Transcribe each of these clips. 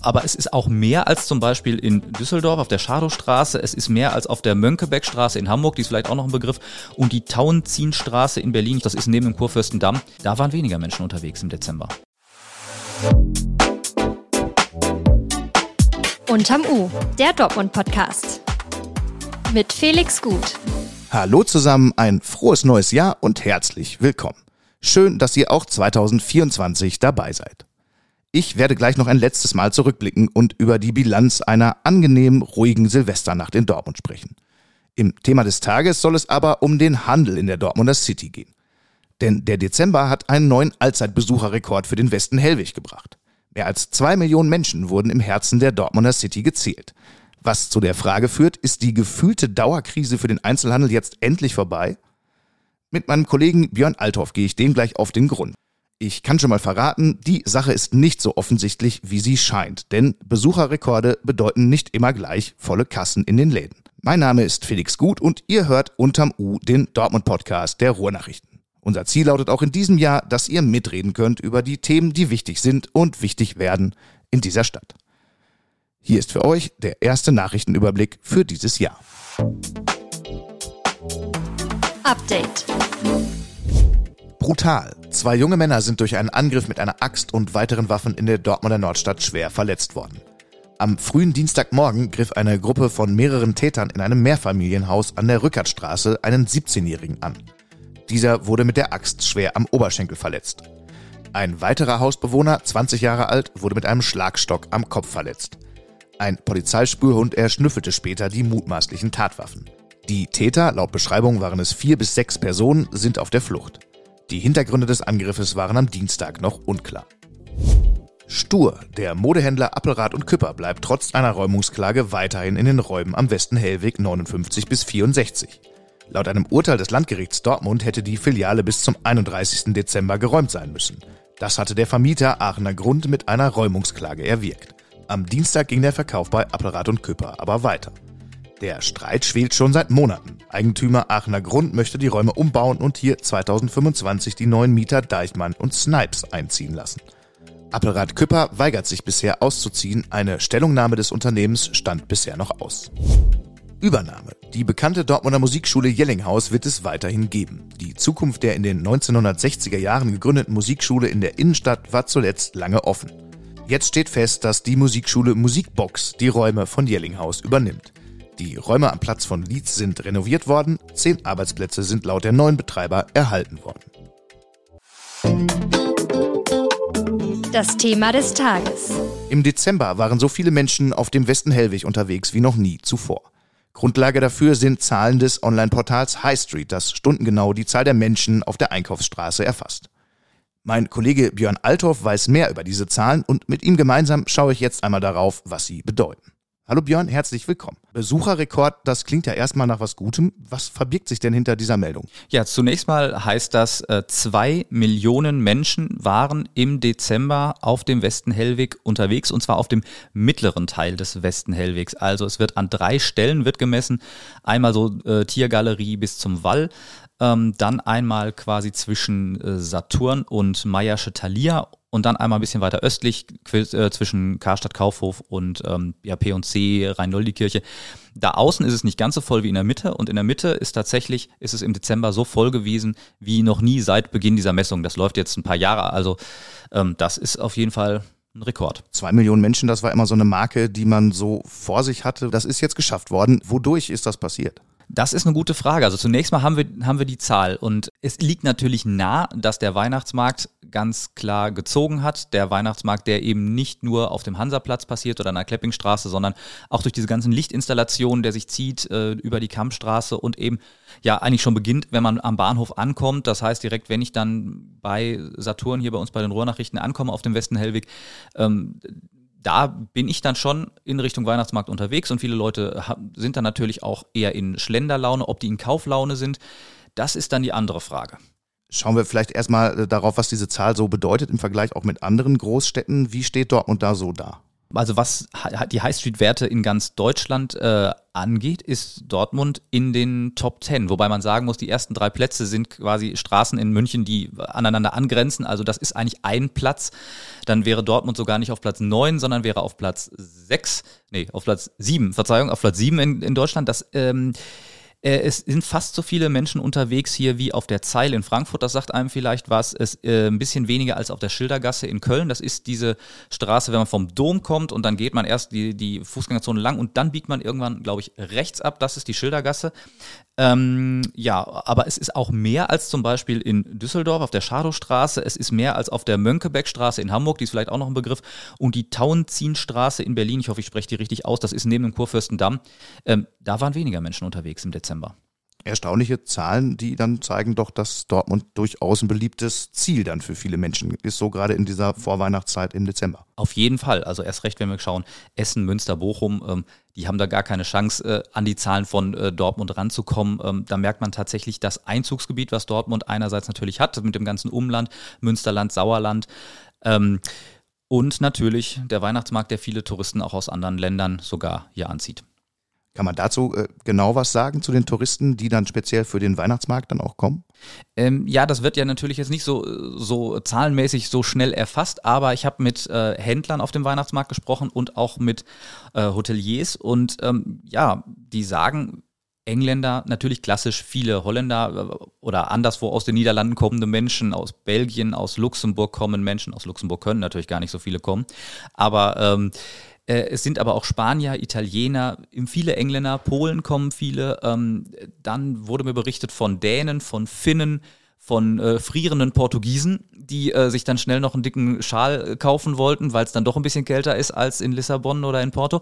Aber es ist auch mehr als zum Beispiel in Düsseldorf auf der Schadowstraße. Es ist mehr als auf der Mönckebergstraße in Hamburg, die ist vielleicht auch noch ein Begriff. Und die Tauentzienstraße in Berlin, das ist neben dem Kurfürstendamm. Da waren weniger Menschen unterwegs im Dezember. Unterm U, der Dortmund-Podcast. Mit Felix Gut. Hallo zusammen, ein frohes neues Jahr und herzlich willkommen. Schön, dass ihr auch 2024 dabei seid. Ich werde gleich noch ein letztes Mal zurückblicken und über die Bilanz einer angenehmen, ruhigen Silvesternacht in Dortmund sprechen. Im Thema des Tages soll es aber um den Handel in der Dortmunder City gehen. Denn der Dezember hat einen neuen Allzeitbesucherrekord für den Westen Hellwig gebracht. Mehr als zwei Millionen Menschen wurden im Herzen der Dortmunder City gezählt. Was zu der Frage führt, ist die gefühlte Dauerkrise für den Einzelhandel jetzt endlich vorbei? Mit meinem Kollegen Björn Althoff gehe ich dem gleich auf den Grund. Ich kann schon mal verraten, die Sache ist nicht so offensichtlich, wie sie scheint, denn Besucherrekorde bedeuten nicht immer gleich volle Kassen in den Läden. Mein Name ist Felix Gut und ihr hört unterm U den Dortmund Podcast der Ruhrnachrichten. Unser Ziel lautet auch in diesem Jahr, dass ihr mitreden könnt über die Themen, die wichtig sind und wichtig werden in dieser Stadt. Hier ist für euch der erste Nachrichtenüberblick für dieses Jahr. Update. Brutal. Zwei junge Männer sind durch einen Angriff mit einer Axt und weiteren Waffen in der Dortmunder Nordstadt schwer verletzt worden. Am frühen Dienstagmorgen griff eine Gruppe von mehreren Tätern in einem Mehrfamilienhaus an der Rückertstraße einen 17-Jährigen an. Dieser wurde mit der Axt schwer am Oberschenkel verletzt. Ein weiterer Hausbewohner, 20 Jahre alt, wurde mit einem Schlagstock am Kopf verletzt. Ein Polizeispürhund erschnüffelte später die mutmaßlichen Tatwaffen. Die Täter, laut Beschreibung waren es vier bis sechs Personen, sind auf der Flucht. Die Hintergründe des Angriffes waren am Dienstag noch unklar. Stur, der Modehändler Appelrad und Küpper bleibt trotz einer Räumungsklage weiterhin in den Räumen am Westen Hellweg 59 bis 64. Laut einem Urteil des Landgerichts Dortmund hätte die Filiale bis zum 31. Dezember geräumt sein müssen. Das hatte der Vermieter Aachener Grund mit einer Räumungsklage erwirkt. Am Dienstag ging der Verkauf bei Appelrad und Küpper aber weiter. Der Streit schwelt schon seit Monaten. Eigentümer Aachener Grund möchte die Räume umbauen und hier 2025 die neuen Mieter Deichmann und Snipes einziehen lassen. Appelrad Küpper weigert sich bisher auszuziehen, eine Stellungnahme des Unternehmens stand bisher noch aus. Übernahme. Die bekannte Dortmunder Musikschule Jellinghaus wird es weiterhin geben. Die Zukunft der in den 1960er Jahren gegründeten Musikschule in der Innenstadt war zuletzt lange offen. Jetzt steht fest, dass die Musikschule Musikbox die Räume von Jellinghaus übernimmt. Die Räume am Platz von Lietz sind renoviert worden, zehn Arbeitsplätze sind laut der neuen Betreiber erhalten worden. Das Thema des Tages. Im Dezember waren so viele Menschen auf dem Westen Hellwig unterwegs wie noch nie zuvor. Grundlage dafür sind Zahlen des Online-Portals High Street, das stundengenau die Zahl der Menschen auf der Einkaufsstraße erfasst. Mein Kollege Björn Althoff weiß mehr über diese Zahlen und mit ihm gemeinsam schaue ich jetzt einmal darauf, was sie bedeuten. Hallo Björn, herzlich willkommen. Besucherrekord, das klingt ja erstmal nach was Gutem. Was verbirgt sich denn hinter dieser Meldung? Ja, zunächst mal heißt das, äh, zwei Millionen Menschen waren im Dezember auf dem Westen Hellweg unterwegs und zwar auf dem mittleren Teil des Westen Hellwegs. Also es wird an drei Stellen wird gemessen. Einmal so äh, Tiergalerie bis zum Wall. Ähm, dann einmal quasi zwischen äh, Saturn und Meiersche Thalia und dann einmal ein bisschen weiter östlich äh, zwischen Karstadt Kaufhof und ähm, ja, P&C Rhein-Noldi-Kirche. Da außen ist es nicht ganz so voll wie in der Mitte und in der Mitte ist tatsächlich, ist es im Dezember so voll gewesen wie noch nie seit Beginn dieser Messung. Das läuft jetzt ein paar Jahre, also ähm, das ist auf jeden Fall ein Rekord. Zwei Millionen Menschen, das war immer so eine Marke, die man so vor sich hatte. Das ist jetzt geschafft worden. Wodurch ist das passiert? Das ist eine gute Frage. Also zunächst mal haben wir, haben wir die Zahl und es liegt natürlich nah, dass der Weihnachtsmarkt ganz klar gezogen hat. Der Weihnachtsmarkt, der eben nicht nur auf dem Hansaplatz passiert oder an der Kleppingstraße, sondern auch durch diese ganzen Lichtinstallationen, der sich zieht äh, über die Kampfstraße und eben ja eigentlich schon beginnt, wenn man am Bahnhof ankommt. Das heißt direkt, wenn ich dann bei Saturn hier bei uns bei den Ruhrnachrichten ankomme auf dem Westen Hellweg, ähm, da bin ich dann schon in Richtung Weihnachtsmarkt unterwegs und viele Leute sind dann natürlich auch eher in Schlenderlaune. Ob die in Kauflaune sind, das ist dann die andere Frage. Schauen wir vielleicht erstmal äh, darauf, was diese Zahl so bedeutet im Vergleich auch mit anderen Großstädten. Wie steht Dortmund da so da? Also was die High Street-Werte in ganz Deutschland äh, angeht, ist Dortmund in den Top 10. Wobei man sagen muss, die ersten drei Plätze sind quasi Straßen in München, die aneinander angrenzen. Also das ist eigentlich ein Platz. Dann wäre Dortmund sogar nicht auf Platz 9, sondern wäre auf Platz 6, nee, auf Platz 7, Verzeihung, auf Platz 7 in, in Deutschland. Das ähm, äh, es sind fast so viele Menschen unterwegs hier wie auf der Zeil in Frankfurt. Das sagt einem vielleicht was. Es äh, ein bisschen weniger als auf der Schildergasse in Köln. Das ist diese Straße, wenn man vom Dom kommt und dann geht man erst die, die Fußgängerzone lang und dann biegt man irgendwann, glaube ich, rechts ab. Das ist die Schildergasse. Ähm, ja, aber es ist auch mehr als zum Beispiel in Düsseldorf auf der Schadowstraße. Es ist mehr als auf der Mönckebergstraße in Hamburg, die ist vielleicht auch noch ein Begriff. Und die Tauentzienstraße in Berlin, ich hoffe, ich spreche die richtig aus, das ist neben dem Kurfürstendamm. Ähm, da waren weniger Menschen unterwegs im Dezember erstaunliche Zahlen, die dann zeigen doch, dass Dortmund durchaus ein beliebtes Ziel dann für viele Menschen ist, so gerade in dieser Vorweihnachtszeit im Dezember. Auf jeden Fall. Also erst recht, wenn wir schauen, Essen, Münster, Bochum, ähm, die haben da gar keine Chance, äh, an die Zahlen von äh, Dortmund ranzukommen. Ähm, da merkt man tatsächlich das Einzugsgebiet, was Dortmund einerseits natürlich hat, mit dem ganzen Umland, Münsterland, Sauerland. Ähm, und natürlich der Weihnachtsmarkt, der viele Touristen auch aus anderen Ländern sogar hier anzieht. Kann man dazu äh, genau was sagen zu den Touristen, die dann speziell für den Weihnachtsmarkt dann auch kommen? Ähm, ja, das wird ja natürlich jetzt nicht so, so zahlenmäßig so schnell erfasst, aber ich habe mit äh, Händlern auf dem Weihnachtsmarkt gesprochen und auch mit äh, Hoteliers und ähm, ja, die sagen, Engländer, natürlich klassisch viele Holländer äh, oder anderswo aus den Niederlanden kommende Menschen, aus Belgien, aus Luxemburg kommen Menschen, aus Luxemburg können natürlich gar nicht so viele kommen, aber ähm, äh, es sind aber auch Spanier, Italiener, viele Engländer, Polen kommen viele. Ähm, dann wurde mir berichtet von Dänen, von Finnen, von äh, frierenden Portugiesen, die äh, sich dann schnell noch einen dicken Schal äh, kaufen wollten, weil es dann doch ein bisschen kälter ist als in Lissabon oder in Porto.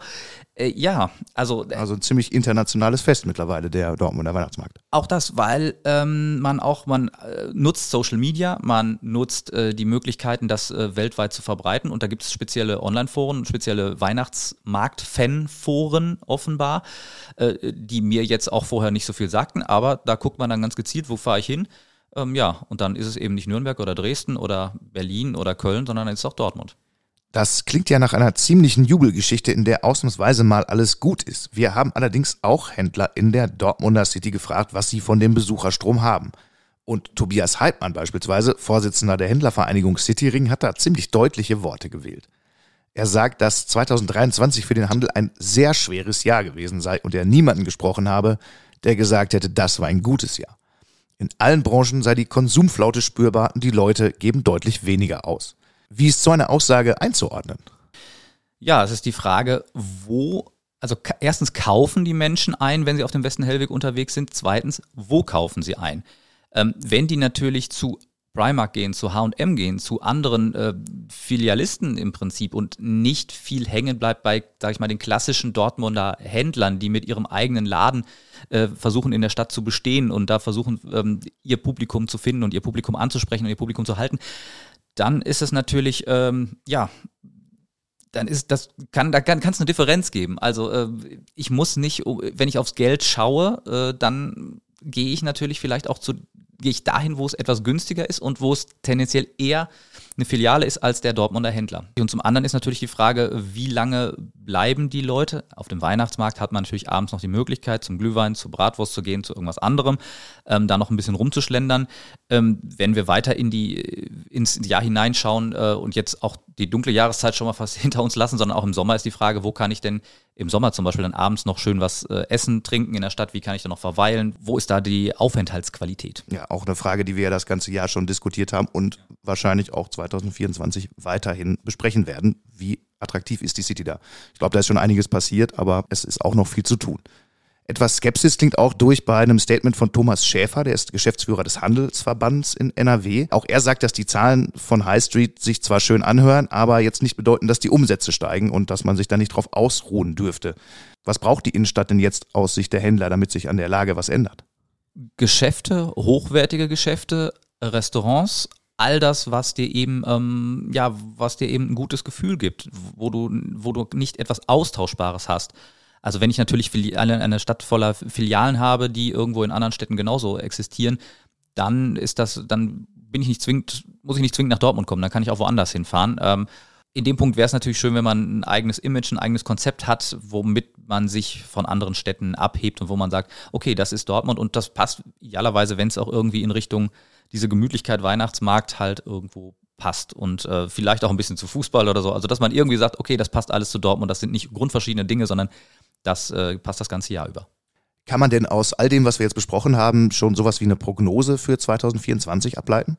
Äh, ja, also. Äh, also ein ziemlich internationales Fest mittlerweile, der Dortmunder Weihnachtsmarkt. Auch das, weil ähm, man auch, man äh, nutzt Social Media, man nutzt die Möglichkeiten, das weltweit zu verbreiten. Und da gibt es spezielle Online-Foren, spezielle Weihnachtsmarkt-Fan-Foren offenbar, die mir jetzt auch vorher nicht so viel sagten, aber da guckt man dann ganz gezielt, wo fahre ich hin ähm, ja, und dann ist es eben nicht Nürnberg oder Dresden oder Berlin oder Köln, sondern dann ist es auch Dortmund. Das klingt ja nach einer ziemlichen Jubelgeschichte, in der ausnahmsweise mal alles gut ist. Wir haben allerdings auch Händler in der Dortmunder City gefragt, was sie von dem Besucherstrom haben. Und Tobias Heidmann beispielsweise, Vorsitzender der Händlervereinigung Cityring, hat da ziemlich deutliche Worte gewählt. Er sagt, dass 2023 für den Handel ein sehr schweres Jahr gewesen sei und er niemanden gesprochen habe, der gesagt hätte, das war ein gutes Jahr. In allen Branchen sei die Konsumflaute spürbar und die Leute geben deutlich weniger aus. Wie ist so eine Aussage einzuordnen? Ja, es ist die Frage, wo, also erstens kaufen die Menschen ein, wenn sie auf dem Westen Hellweg unterwegs sind. Zweitens, wo kaufen sie ein? Ähm, wenn die natürlich zu Primark gehen, zu H&M gehen, zu anderen äh, Filialisten im Prinzip und nicht viel hängen bleibt bei, sag ich mal, den klassischen Dortmunder Händlern, die mit ihrem eigenen Laden äh, versuchen in der Stadt zu bestehen und da versuchen ähm, ihr Publikum zu finden und ihr Publikum anzusprechen und ihr Publikum zu halten, dann ist es natürlich, ähm, ja, dann ist das kann da kann es eine Differenz geben. Also äh, ich muss nicht, wenn ich aufs Geld schaue, äh, dann gehe ich natürlich vielleicht auch zu gehe ich dahin, wo es etwas günstiger ist und wo es tendenziell eher eine Filiale ist als der Dortmunder Händler. Und zum anderen ist natürlich die Frage, wie lange bleiben die Leute? Auf dem Weihnachtsmarkt hat man natürlich abends noch die Möglichkeit, zum Glühwein, zur Bratwurst zu gehen, zu irgendwas anderem, ähm, da noch ein bisschen rumzuschlendern. Ähm, wenn wir weiter in die, ins Jahr hineinschauen äh, und jetzt auch die dunkle Jahreszeit schon mal fast hinter uns lassen, sondern auch im Sommer ist die Frage, wo kann ich denn im Sommer zum Beispiel dann abends noch schön was äh, essen, trinken in der Stadt, wie kann ich da noch verweilen? Wo ist da die Aufenthaltsqualität? Ja, auch eine Frage, die wir ja das ganze Jahr schon diskutiert haben und wahrscheinlich auch 2024 weiterhin besprechen werden. Wie attraktiv ist die City da? Ich glaube, da ist schon einiges passiert, aber es ist auch noch viel zu tun. Etwas Skepsis klingt auch durch bei einem Statement von Thomas Schäfer, der ist Geschäftsführer des Handelsverbands in NRW. Auch er sagt, dass die Zahlen von High Street sich zwar schön anhören, aber jetzt nicht bedeuten, dass die Umsätze steigen und dass man sich da nicht drauf ausruhen dürfte. Was braucht die Innenstadt denn jetzt aus Sicht der Händler, damit sich an der Lage was ändert? Geschäfte, hochwertige Geschäfte, Restaurants, all das, was dir eben, ähm, ja, was dir eben ein gutes Gefühl gibt, wo du, wo du nicht etwas Austauschbares hast. Also wenn ich natürlich eine, Stadt voller Filialen habe, die irgendwo in anderen Städten genauso existieren, dann ist das, dann bin ich nicht zwingend, muss ich nicht zwingend nach Dortmund kommen, dann kann ich auch woanders hinfahren. Ähm, in dem Punkt wäre es natürlich schön, wenn man ein eigenes Image, ein eigenes Konzept hat, womit man sich von anderen Städten abhebt und wo man sagt, okay, das ist Dortmund und das passt idealerweise, wenn es auch irgendwie in Richtung diese Gemütlichkeit Weihnachtsmarkt halt irgendwo passt und äh, vielleicht auch ein bisschen zu Fußball oder so. Also dass man irgendwie sagt, okay, das passt alles zu Dortmund, das sind nicht grundverschiedene Dinge, sondern das äh, passt das ganze Jahr über. Kann man denn aus all dem, was wir jetzt besprochen haben, schon sowas wie eine Prognose für 2024 ableiten?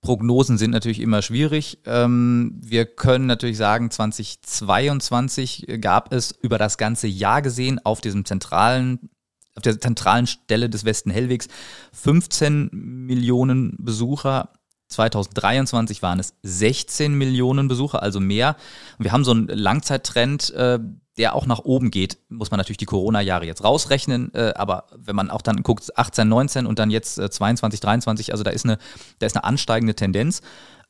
Prognosen sind natürlich immer schwierig. Ähm, wir können natürlich sagen, 2022 gab es über das ganze Jahr gesehen auf diesem zentralen auf der zentralen Stelle des Westen Hellwegs 15 Millionen Besucher 2023 waren es 16 Millionen Besucher, also mehr. Und wir haben so einen Langzeittrend, äh, der auch nach oben geht. Muss man natürlich die Corona-Jahre jetzt rausrechnen, äh, aber wenn man auch dann guckt, 18, 19 und dann jetzt äh, 22, 23, also da ist eine, da ist eine ansteigende Tendenz.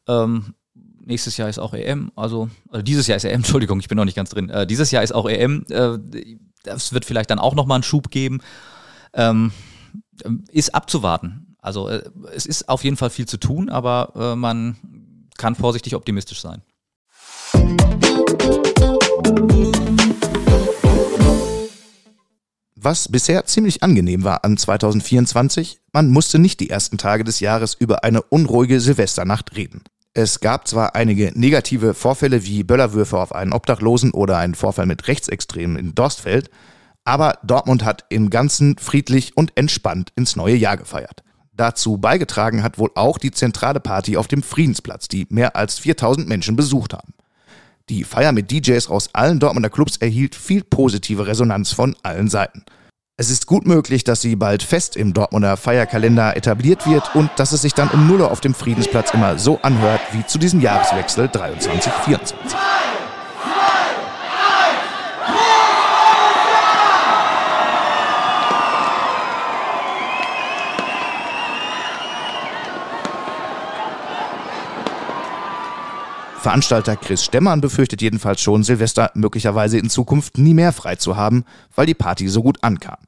Ähm, nächstes Jahr ist auch EM, also, also dieses Jahr ist EM, Entschuldigung, ich bin noch nicht ganz drin. Äh, dieses Jahr ist auch EM, äh, das wird vielleicht dann auch nochmal einen Schub geben. Ähm, ist abzuwarten. Also äh, es ist auf jeden Fall viel zu tun, aber äh, man kann vorsichtig optimistisch sein. Was bisher ziemlich angenehm war an 2024, man musste nicht die ersten Tage des Jahres über eine unruhige Silvesternacht reden. Es gab zwar einige negative Vorfälle wie Böllerwürfe auf einen Obdachlosen oder einen Vorfall mit Rechtsextremen in Dorstfeld, aber Dortmund hat im Ganzen friedlich und entspannt ins neue Jahr gefeiert. Dazu beigetragen hat wohl auch die zentrale Party auf dem Friedensplatz, die mehr als 4000 Menschen besucht haben. Die Feier mit DJs aus allen Dortmunder Clubs erhielt viel positive Resonanz von allen Seiten. Es ist gut möglich, dass sie bald fest im Dortmunder Feierkalender etabliert wird und dass es sich dann um Null auf dem Friedensplatz immer so anhört wie zu diesem Jahreswechsel 23-24. Veranstalter Chris Stemmann befürchtet jedenfalls schon, Silvester möglicherweise in Zukunft nie mehr frei zu haben, weil die Party so gut ankam.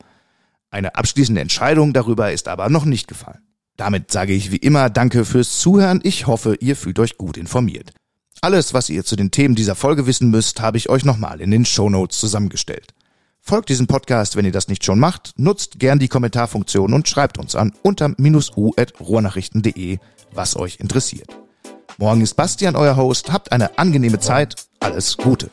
Eine abschließende Entscheidung darüber ist aber noch nicht gefallen. Damit sage ich wie immer Danke fürs Zuhören. Ich hoffe, ihr fühlt euch gut informiert. Alles, was ihr zu den Themen dieser Folge wissen müsst, habe ich euch nochmal in den Show Notes zusammengestellt. Folgt diesem Podcast, wenn ihr das nicht schon macht, nutzt gern die Kommentarfunktion und schreibt uns an unter u.ruhrnachrichten.de, was euch interessiert. Morgen ist Bastian euer Host. Habt eine angenehme Zeit. Alles Gute.